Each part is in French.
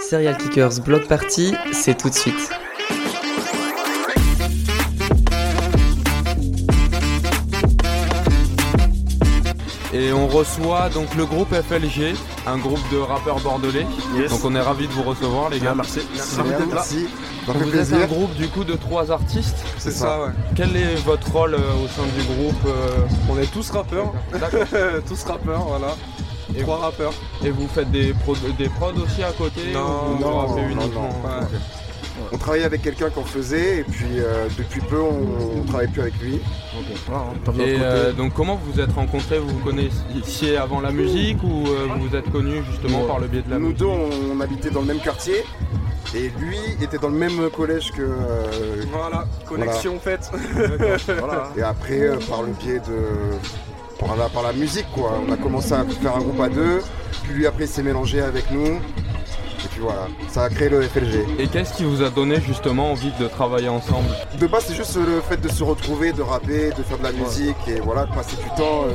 Serial Kickers Block Party, c'est tout de suite. Et on reçoit donc le groupe FLG, un groupe de rappeurs bordelais. Yes. Donc on est ravis de vous recevoir les gars. Ah, merci. Merci, là. êtes un groupe du coup de trois artistes. C'est ça. ouais. Quel est votre rôle euh, au sein du groupe euh, On est tous rappeurs. Tous rappeurs, voilà. Et Trois rappeurs. Et vous faites des, pro- des prods aussi à côté Non, ou vous non, non, uniquement non. Ouais. Ok. On travaillait avec quelqu'un qu'on faisait et puis euh, depuis peu on, on travaille plus avec lui. Voilà, hein, Et euh, côté. donc comment vous vous êtes rencontrés? Vous vous connaissiez avant la musique ou euh, vous vous êtes connus justement Ouais. par le biais de la Nous musique? deux on, on habitait dans le même quartier et lui était dans le même collège que. euh, Voilà, connexion faite. Voilà. et après euh, par le biais de. Par la, musique quoi. On a commencé à faire un groupe à deux, puis lui après s'est mélangé avec nous. Puis voilà, ça a créé le FLG. Et qu'est-ce qui vous a donné justement envie de travailler ensemble De base c'est juste le fait de se retrouver, de rapper, de faire de la musique et voilà, de passer du temps euh,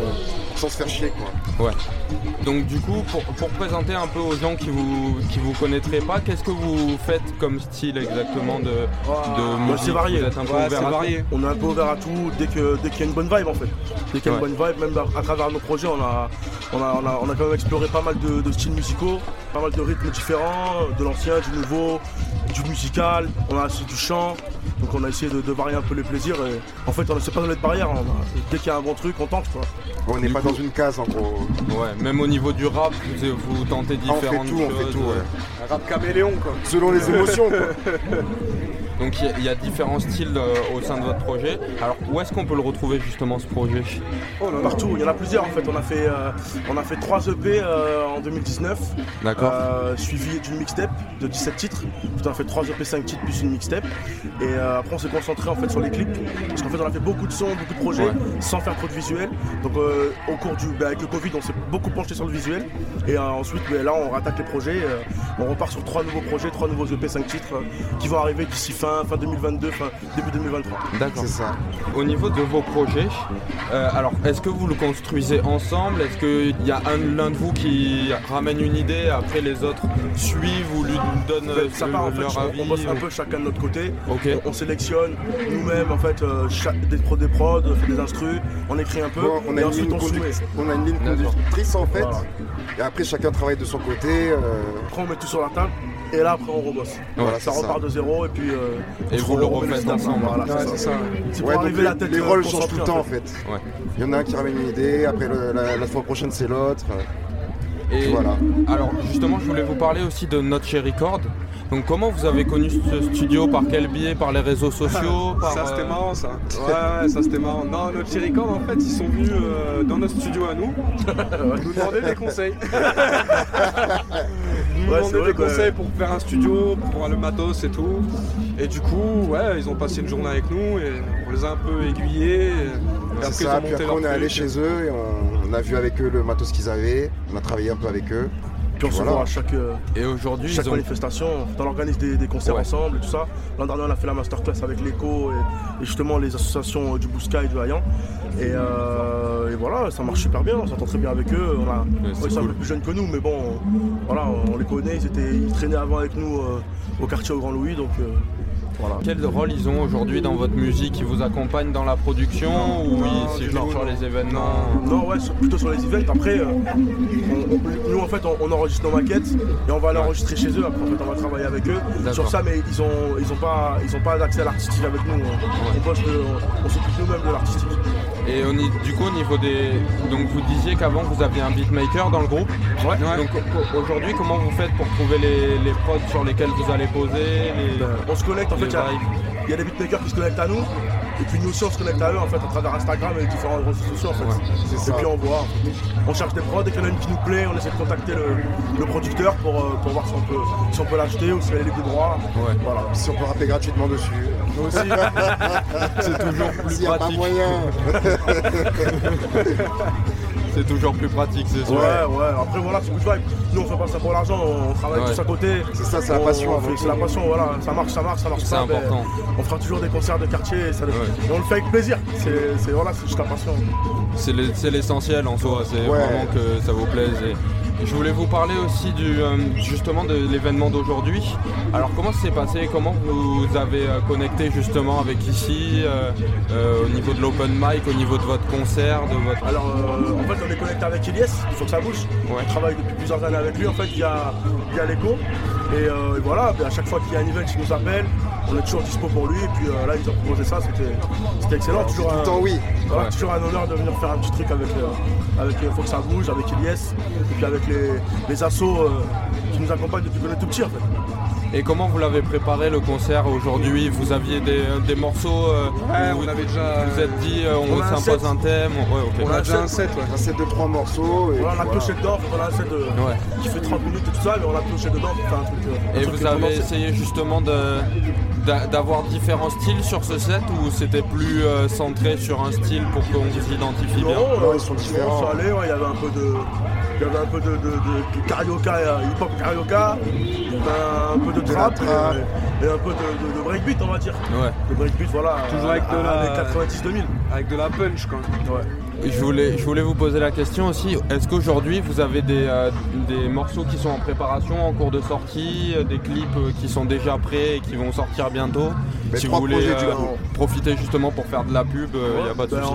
sans se faire chier quoi. Donc du coup, pour, pour présenter un peu aux gens qui vous qui vous connaîtraient pas, qu'est-ce que vous faites comme style exactement de, musique? c'est varié. Vous êtes un peu Ouais, ouvert c'est à tout? Varié. On est un peu ouvert à tout dès que dès qu'il y a une bonne vibe en fait. Dès qu'il y a Ouais. une bonne vibe, même à, à travers nos projets, on a, on, a, on, a, on a quand même exploré pas mal de, de styles musicaux, pas mal de rythmes différents, de l'ancien, du nouveau, du musical, on a aussi du chant. Donc on a essayé de, de varier un peu les plaisirs. Et en fait, on ne sait pas donner de barrière. on a- dès qu'il y a un bon truc, on tente quoi. On n'est pas coup- dans une case en gros. Ouais, même au niveau du rap, vous, vous tentez Ah, on fait différentes tout, choses. on fait tout, ouais. Un rap caméléon quoi. Selon les émotions quoi. Donc il y a- il y, a différents styles euh, au sein de votre projet. Alors où est-ce qu'on peut le retrouver justement ce projet? Oh là. Partout, il y en a plusieurs en fait. On a fait, euh, on a fait 3 EP euh, en 2019. D'accord. Suivi d'une mixtape de 17 titres. On a fait 3 EP 5 titres plus une mixtape. Et après on s'est concentré en fait sur les clips. Parce qu'en fait on a fait beaucoup de sons, beaucoup de projets Ouais. sans faire trop de visuel. Donc au cours du. bah, avec le Covid on s'est beaucoup penché sur le visuel. Et ensuite bah, là on rattaque les projets. on repart sur 3 nouveaux projets, 3 nouveaux EP 5 titres qui vont arriver d'ici fin, fin 2022, fin début 2023. D'accord. C'est ça. Au niveau de vos projets, euh, alors est-ce que vous le construisez ensemble? Est-ce qu'il y a un l'un de vous qui ramène une idée, après les autres suivent ou lui donnent euh, ça le- part en fait, leur on- avis on bosse un ou- peu chacun de notre côté. Ok. On, on sélectionne nous-mêmes en fait euh, chaque- des prods, des prods, on fait des instrus, on écrit un peu Bon, on, a et une ensuite ligne on on a une ligne conductrice en fait. Voilà. Et après chacun travaille de son côté. euh, Après on met tout sur la table et là après on rebosse. voilà, Ça repart de zéro et puis euh, Et vous le refaites ensemble. Voilà, Ouais, c'est c'est ça. ça. C'est Ouais, pour donc arriver les, la tête les rôles changent tout le temps en en fait. Il y en a un qui ramène une idée, après le- la, la fois prochaine c'est l'autre. Et Voilà. alors justement, je voulais vous parler aussi de Notre Chez Record. Donc comment vous avez connu ce studio? Par quel biais? Par les réseaux sociaux? Par, Ça c'était euh, marrant ça. Ouais, ouais, ça c'était marrant. Non, notre Cherry Record en fait ils sont venus euh, dans notre studio à nous nous demander des conseils. nous Ouais, demander des conseils pour faire un studio, pour voir le matos et tout. Et du coup, ouais, ils ont passé une journée avec nous et on les a un peu aiguillés. Et, ils ça, puis après on est allé chez eux et on, on a vu avec eux le matos qu'ils avaient. On a travaillé un peu avec eux. Puis on se voit à chaque, euh, Et aujourd'hui, chaque ils ont... manifestation, on organise des, des concerts Ouais. ensemble et tout ça. L'an dernier on a fait la masterclass avec l'écho et, et justement les associations du Bousca et du Hayan. Et, euh, et voilà, ça marche super bien, on s'entend très bien avec eux. On a, c'est ouais, ils sont cool. un peu plus jeunes que nous, mais bon, on- voilà, on les connaît, ils, étaient, ils traînaient avant avec nous euh, au quartier au Grand Louis, donc euh, voilà. Quel rôle ils ont aujourd'hui dans votre musique Ils vous accompagnent dans la production ou Non, ils jouent tout, sur les événements Non, ouais, sur- plutôt sur les events. Après, euh, on- on- nous en fait, on, on enregistre nos maquettes et on va l'enregistrer chez eux. Après, en fait, on va travailler avec eux sur ça, mais ils ont, ils ont pas, ils ont pas d'accès à l'artistique avec nous. On, on s'occupe nous-mêmes de l'artistique. Et du coup, au niveau des. Donc, vous disiez qu'avant vous aviez un beatmaker dans le groupe. Ouais. Donc, au- aujourd'hui, comment vous faites pour trouver les, les prods sur lesquels vous allez poser les... On se connecte. En fait, il y y, a des beatmakers qui se connectent à nous. Et puis nous aussi, on se connecte à eux en fait à travers Instagram et les différents réseaux sociaux en fait. Ouais, c'est et ça. puis on voit, on cherche des prods, dès qu'il y en a une qui nous plaît, on essaie de contacter le, le producteur pour, euh, pour voir si on peut, si on peut l'acheter ou a les libres de droit. Ouais. Voilà. Si on peut rapper gratuitement dessus. Nous aussi, c'est toujours plus S'il n'y a pas pratique. moyen. C'est toujours plus pratique, c'est sûr. Ouais, ouais, après voilà, c'est good vibe. Nous on fait pas ça pour l'argent, on travaille Ouais. tous à côté. C'est ça, c'est la On- passion tout. C'est la passion, voilà, ça marche, ça marche, ça marche C'est pas. important. on fera toujours des concerts de quartier et, ça- Ouais. et on le fait avec plaisir. C'est voilà, c'est juste la passion. C'est le- c'est l'essentiel en soi, c'est Ouais. vraiment que ça vous plaise. Et, Je voulais vous parler aussi du, euh, justement de l'événement d'aujourd'hui. Alors comment ça s'est passé? Comment vous avez euh, connecté justement avec ici euh, euh, au niveau de l'open mic, au niveau de votre concert, de votre... Alors, en fait, on est connecté avec Elias, il faut que ça bouge. Ouais. On travaille depuis plusieurs années avec lui, en fait, via, via l'ECO. Et, euh, et voilà, à chaque fois qu'il y a un event, il nous appelle. On est toujours dispo pour lui. Et puis euh, là, ils ont proposé ça, c'était excellent. Toujours Tout un, temps, oui. voilà, Ouais. toujours un honneur de venir faire un petit truc avec, euh, avec euh, Faut que ça bouge, avec Elias. Et puis avec les, les assos euh, qui nous accompagnent depuis qu'on est tout petit, en fait. Et comment vous l'avez préparé le concert aujourd'hui? Vous aviez des, des morceaux euh, Ouais, où on vous avait déjà. vous êtes dit euh, on, un s'impose set. un thème Ouais. On a déjà un set, ouais. Un set de trois morceaux. Et Voilà, on a puis cloché dedans, on a un set de, Ouais. qui fait 30 minutes et tout ça, mais on a cloché dedans pour faire un truc. euh, un Et truc vous avez essayé justement d'avoir différents styles sur ce set ou c'était plus euh, centré sur un style pour qu'on vous identifie bien? Non, Non, euh, ils sont différents. ça allait, ouais, il y avait un peu de. Il y avait un peu de, de, de- de carioca, euh, hip-hop carioca, un, un peu de trap. Et, et un peu de, breakbeat, on va dire. Ouais. Le breakbeat, voilà. Toujours avec de la- années 90-2000. Avec de la punch, quand même. Ouais. Je voulais, je voulais vous poser la question aussi, est-ce qu'aujourd'hui vous avez des, euh, des morceaux qui sont en préparation, en cours de sortie, euh, des clips euh, qui sont déjà prêts et qui vont sortir bientôt Mais Si vous voulez euh, profiter justement pour faire de la pub, il n'y a pas de Ben, souci.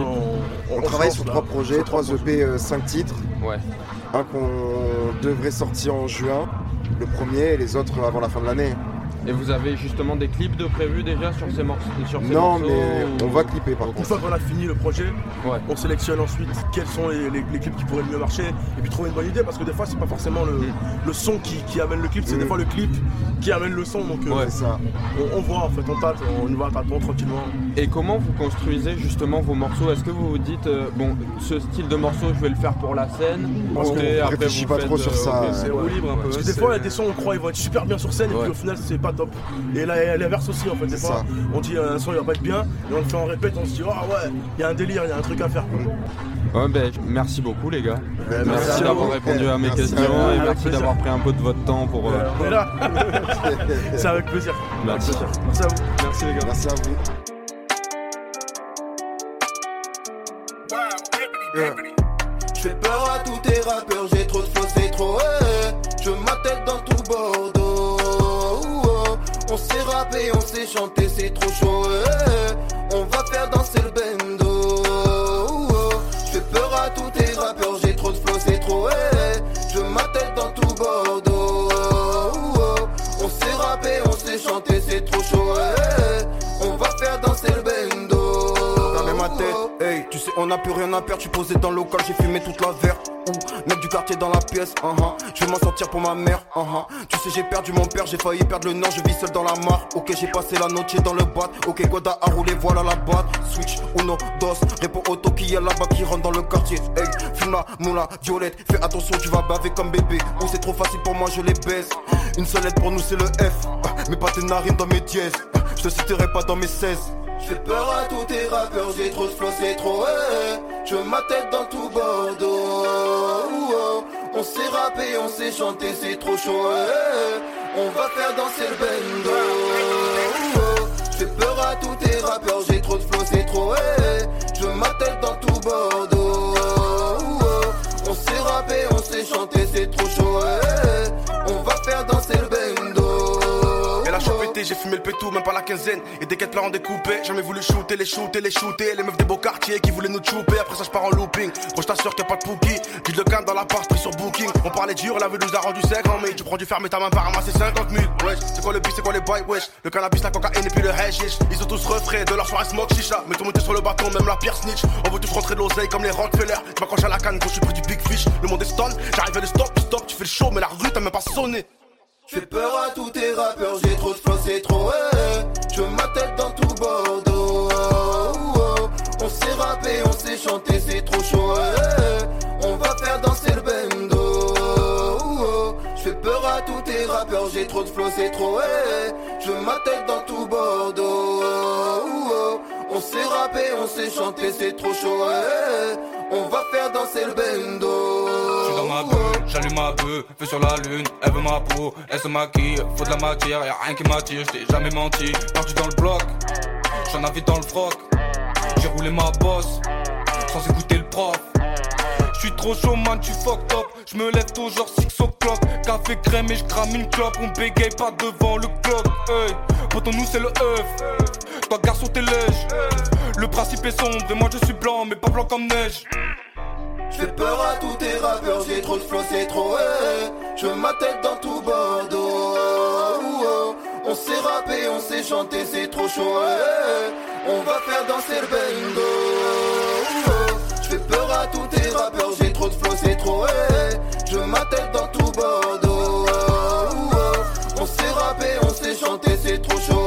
on, On, on travaille sur trois projets, trois EP, 5 titres. Ouais. Un qu'on devrait sortir en juin, le premier, et les autres avant la fin de l'année. Et vous avez justement des clips de prévus déjà sur ces, morceaux sur ces Non, morceaux mais ou- on va clipper par Une contre. fois qu'on a fini le projet, Ouais. on sélectionne ensuite quels sont les, les- les clips qui pourraient le mieux marcher et puis trouver une bonne idée parce que des fois c'est pas forcément le, Mm. le son qui, qui amène le clip, c'est des fois le clip qui amène le son donc euh, Ouais. C'est ça. on, on voit en fait, on tâte, on y va tâton tranquillement. Et comment vous construisez justement vos morceaux? Est-ce que vous vous dites, euh, bon, ce style de morceau, je vais le faire pour la scène Parce qu'on et après réfléchit vous pas faites, trop sur euh, ça, c'est ouais. libre un peu. Parce que des fois il y a des sons on croit ils vont être super bien sur scène et puis au final c'est pas top. Et là l'inverse aussi en fait, des C'est fois ça. on dit euh, un son il va pas être bien et on le fait en répète, on se dit ah ouais, il y a un délire, il y a un truc à faire. quoi. Ouais, ben, merci beaucoup les gars. Ben, Merci, d'avoir répondu à mes Merci questions à et merci d'avoir pris un peu de votre temps pour. euh, Euh, on est là, c'est avec plaisir. Merci. Merci à vous. Merci, les gars. Merci à vous. Je fais peur à tous tes rappeurs, j'ai trop de flow, c'est trop ouais. Je m'attelle dans tout Bordeaux. On sait rapper, on sait chanter, c'est trop chaud. ouais. On va faire danser le bendo. Je fais peur à tous tes rappeurs, j'ai trop de flow, c'est trop ouais. Je m'attelle dans tout Bordeaux. On sait rapper, on sait chanter, c'est trop chaud. ouais. On va faire danser le bendo. Regardez ma tête, hey, tu sais, on n'a plus rien à perdre. Je suis posé dans le local, j'ai fumé toute la verre. Ouh, mec du quartier dans la pièce, uh je vais m'en sortir pour ma mère. uh -huh. Tu sais, j'ai perdu mon père, j'ai failli perdre le nord, je vis seul dans la mare. Ok, j'ai passé la noche dans le boîte. Ok, Goda a roulé, voilà la boîte. Switch, uno, dos, réponds auto qui est là-bas qui rentre dans le quartier. Hey, fume la moula, violette, fais attention, tu vas baver comme bébé. Oh, c'est trop facile pour moi, je les baisse. Une seule lettre pour nous, c'est le F. Mais pas tes narines dans mes dièses. Je te citerai pas dans mes 16. J'ai peur à tous tes rappeurs, j'ai trop de flow, c'est trop ouais. Je m'attelle dans tout Bordeaux. Oh, On sait rapper, on sait chanter, c'est trop chaud. ouais. On va faire danser le bendo. J'ai fumé le pétou, même pas la quinzaine. Et des quêtes là on découpé. Jamais voulu shooter, les shooter, les shooter. Les meufs des beaux quartiers qui voulaient nous chouper. Après ça, je pars en looping. Gros, je t'assure qu'il a pas de pookie. Guide le calme dans la part, pris sur booking. On parlait dur, la vie nous a rendu sec. En mais tu prends du fer, mais ta main par ramasser 50 000. Wesh, c'est quoi le beat, c'est quoi les boys, wesh. Le cannabis, la cocaïne et puis le hashish. Ils ont tous refrais de leur soirée smoke chicha. Mais tout monter sur le bâton, même la pire snitch. On veut tous rentrer de l'oseille comme les Rockefeller. Je m'accroche à la canne quand je suis pris du big fish. Le monde est stone, j'arrive à le stop, stop. Tu fais le show, mais la rue t'as même pas sonné. J'ai peur à tous tes rappeurs, j'ai trop de flow, c'est trop ouais. Je m'attelle dans tout Bordeaux. Oh, On sait rapper, on sait chanter, c'est trop chaud. On va faire danser le bendo. Oh, Je fais peur à tous tes rappeurs, j'ai trop de flow, c'est trop ouais. Je m'attelle dans tout Bordeaux. Oh, On sait rapper, on sait chanter, c'est trop chaud. On va faire danser le bendo. J'allume ma bœuf, feu sur la lune, elle veut ma peau, elle se maquille, faut de la matière, y'a rien qui m'attire, j't'ai jamais menti, perdu dans le bloc, j'en avais dans le froc, j'ai roulé ma bosse, sans écouter le prof, Je suis trop chaud, man, tu fuck top. Je me lève tôt, genre 6 o'clock. Café crème et je crame une clope. On bégaye pas devant le clock. Hey, pour nous, c'est le œuf. Toi, garçon, t'es lèche. Le principe est sombre et moi, je suis blanc, mais pas blanc comme neige. J'fais peur à tous tes rappeurs, j'ai trop de flow, c'est trop hey. Je veux dans tout Bordeaux. Oh, oh. On s'est rappé, on s'est chanté, c'est trop chaud hey, On va faire danser le bingo. Oh, oh, Je fais peur à tous tes rappeurs, j'ai trop de flow, c'est trop eh. Je veux dans tout Bordeaux. On s'est rappé, on s'est chanté, c'est trop chaud.